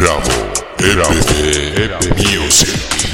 Bravo, EP, Music.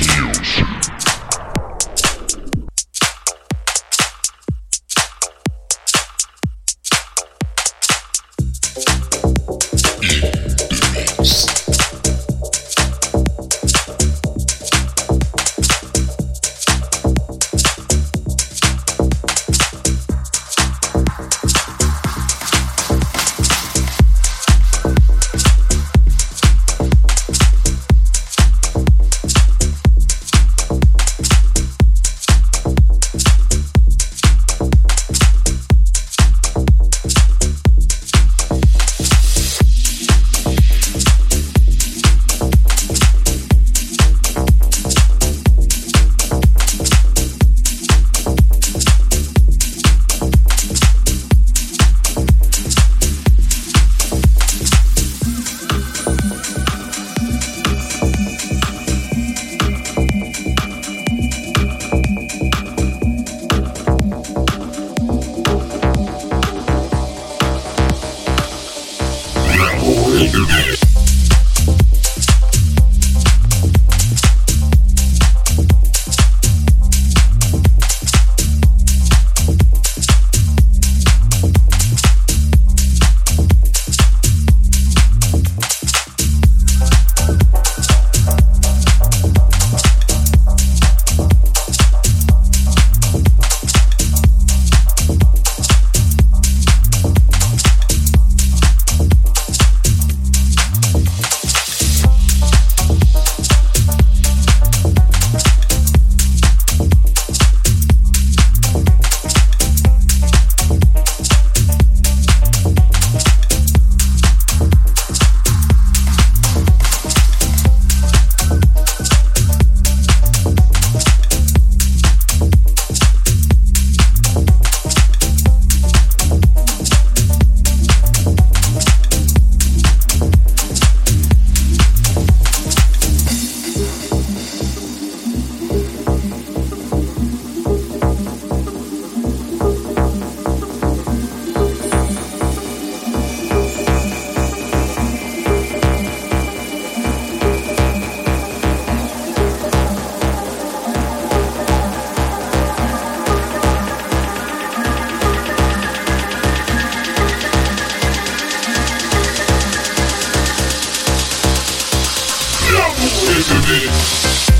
music.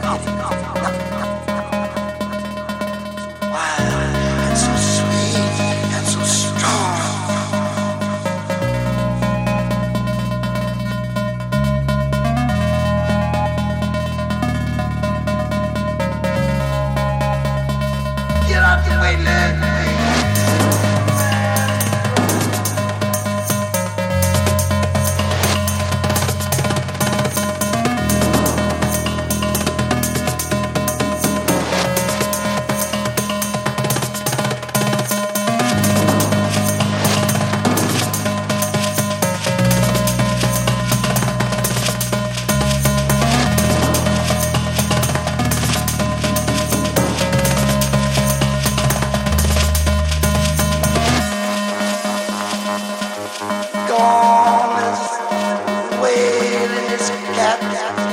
告诉告诉告诉。feeling cap, cap.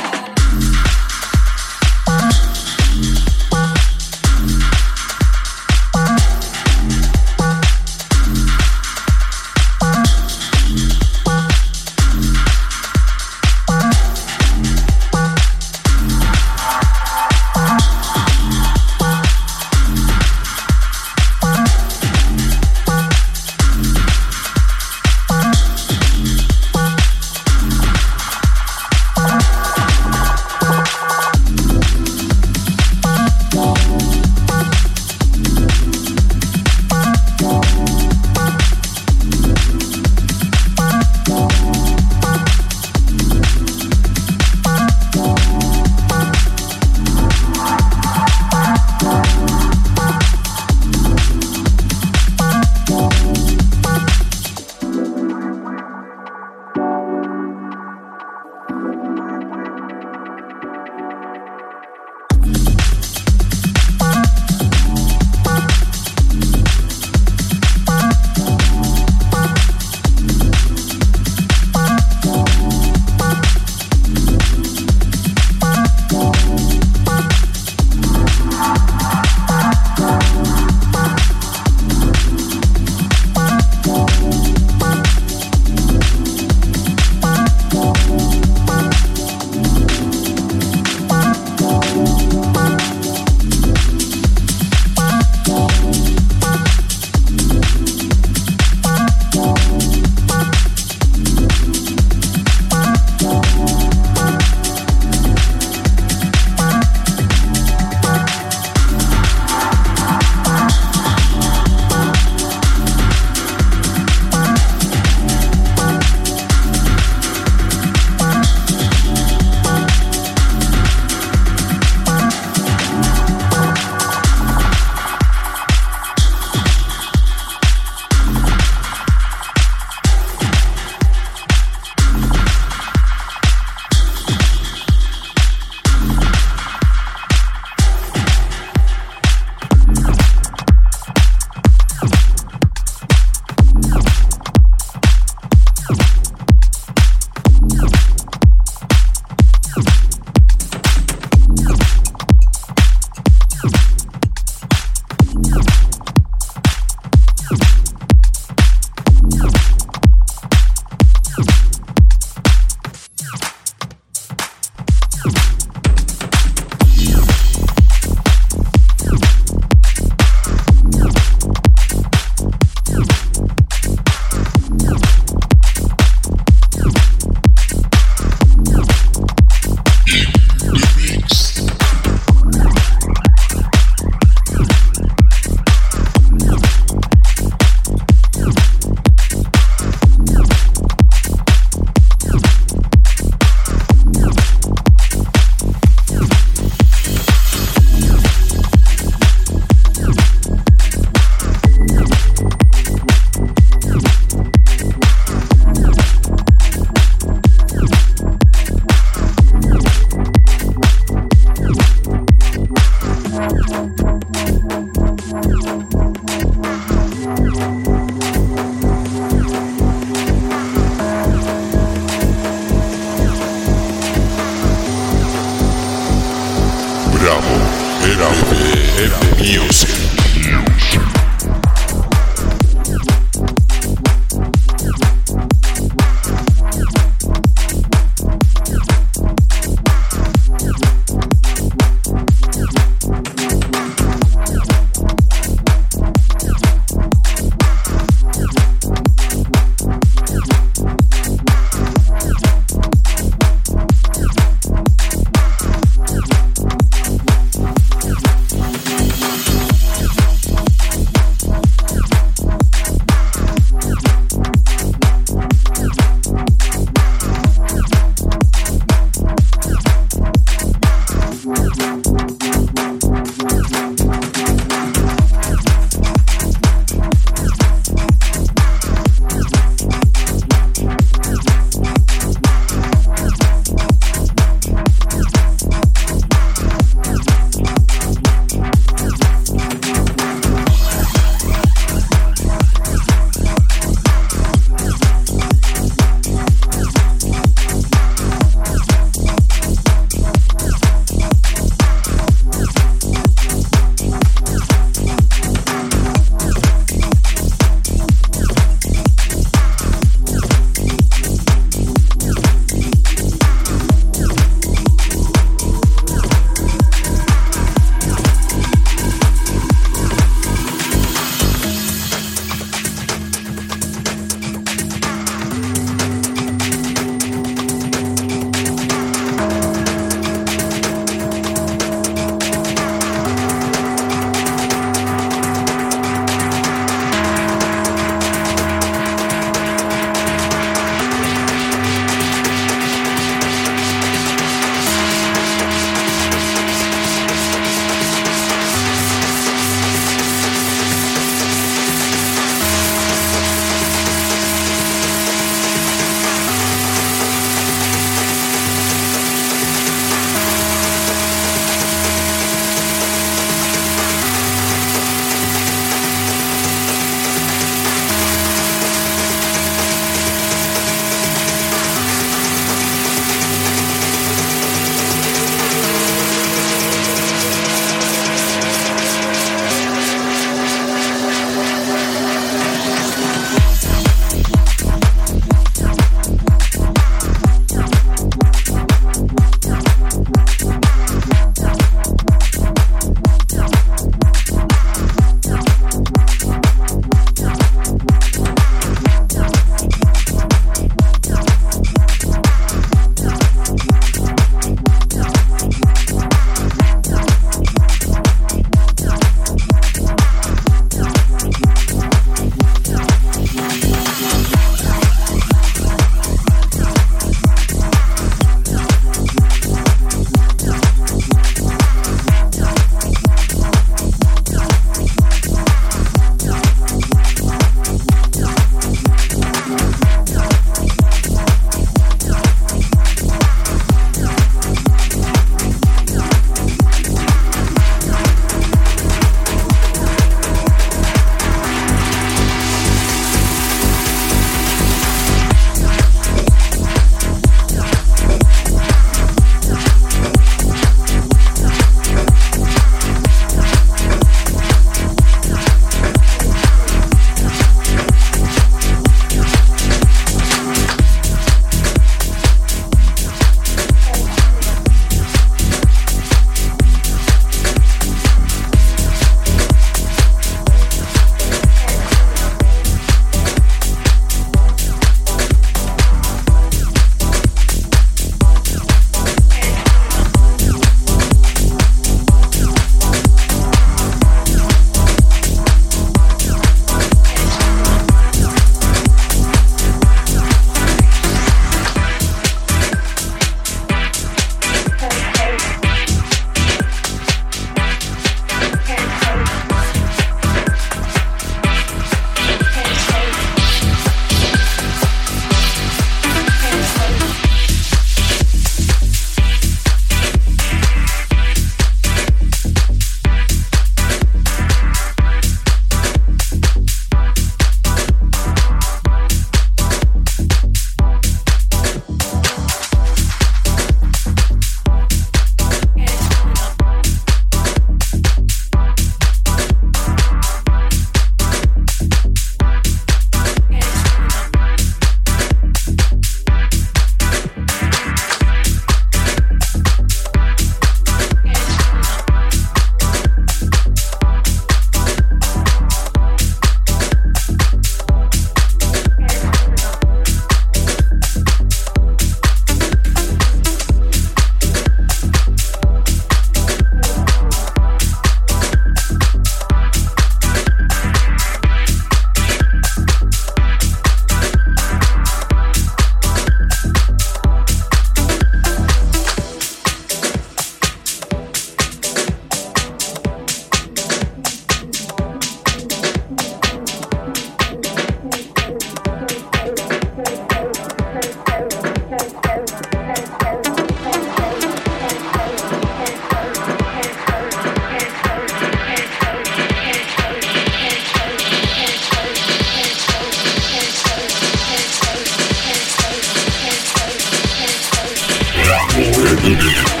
forward.